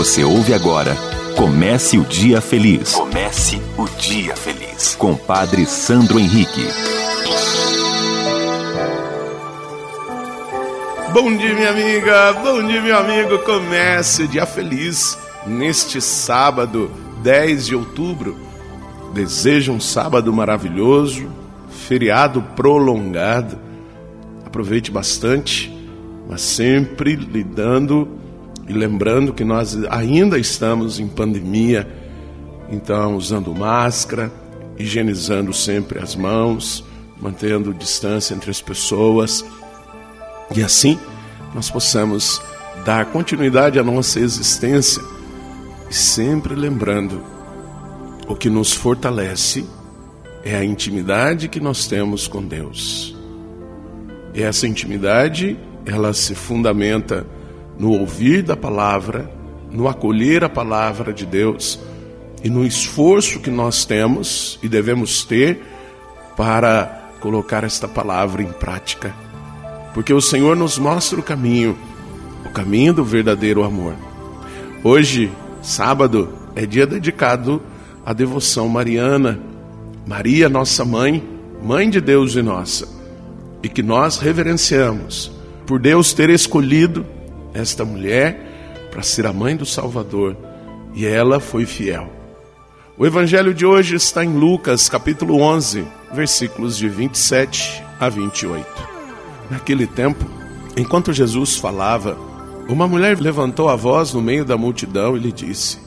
Você ouve agora Comece o Dia Feliz. Comece o Dia Feliz. Com Padre Sandro Henrique. Bom dia, minha amiga. Bom dia, meu amigo. Comece o Dia Feliz neste sábado, 10 de outubro. Desejo um sábado maravilhoso, feriado prolongado. Aproveite bastante, mas sempre lidando e lembrando que nós ainda estamos em pandemia, então usando máscara, higienizando sempre as mãos, mantendo distância entre as pessoas, e assim nós possamos dar continuidade à nossa existência e sempre lembrando o que nos fortalece é a intimidade que nós temos com Deus. E essa intimidade, ela se fundamenta no ouvir da palavra, no acolher a palavra de Deus e no esforço que nós temos e devemos ter para colocar esta palavra em prática. Porque o Senhor nos mostra o caminho, o caminho do verdadeiro amor. Hoje, sábado, é dia dedicado à devoção mariana. Maria, nossa mãe, mãe de Deus e nossa, e que nós reverenciamos por Deus ter escolhido esta mulher para ser a mãe do Salvador e ela foi fiel. O evangelho de hoje está em Lucas, capítulo 11, versículos de 27 a 28. Naquele tempo, enquanto Jesus falava, uma mulher levantou a voz no meio da multidão e lhe disse: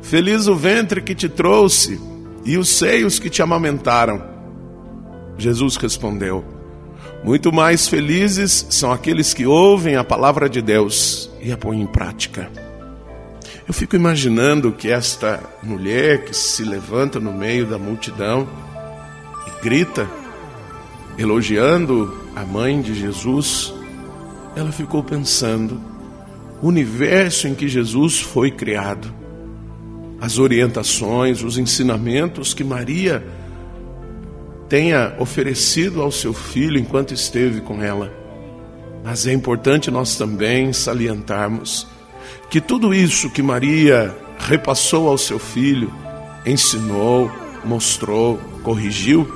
Feliz o ventre que te trouxe e os seios que te amamentaram. Jesus respondeu: muito mais felizes são aqueles que ouvem a palavra de Deus e a põem em prática. Eu fico imaginando que esta mulher que se levanta no meio da multidão e grita, elogiando a mãe de Jesus, ela ficou pensando: o universo em que Jesus foi criado, as orientações, os ensinamentos que Maria tenha oferecido ao seu filho enquanto esteve com ela. Mas é importante nós também salientarmos que tudo isso que Maria repassou ao seu filho, ensinou, mostrou, corrigiu,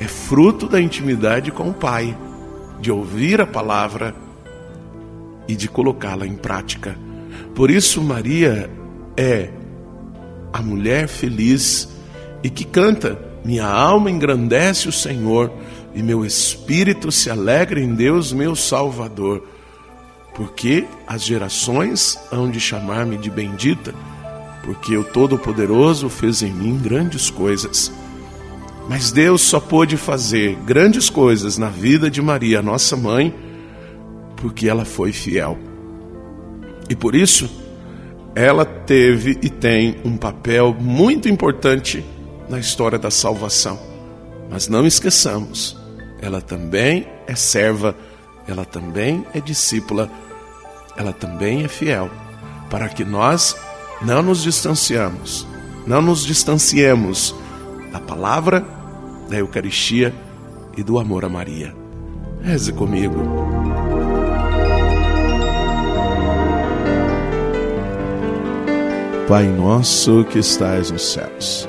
é fruto da intimidade com o Pai, de ouvir a palavra e de colocá-la em prática. Por isso, Maria é a mulher feliz e que canta minha alma engrandece o Senhor e meu espírito se alegra em Deus, meu Salvador, porque as gerações hão de chamar-me de bendita, porque o Todo-Poderoso fez em mim grandes coisas. Mas Deus só pôde fazer grandes coisas na vida de Maria, nossa mãe, porque ela foi fiel. E por isso, ela teve e tem um papel muito importante na história da salvação. Mas não esqueçamos, ela também é serva, ela também é discípula, ela também é fiel, para que nós não nos distanciamos, não nos distanciemos da palavra, da Eucaristia e do amor a Maria. Reze comigo. Pai nosso que estais nos céus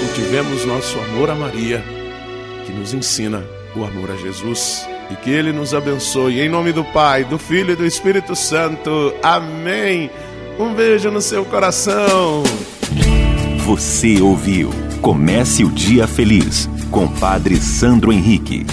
cultivemos nosso amor a Maria, que nos ensina o amor a Jesus e que Ele nos abençoe. Em nome do Pai, do Filho e do Espírito Santo. Amém. Um beijo no seu coração. Você ouviu Comece o Dia Feliz com Padre Sandro Henrique.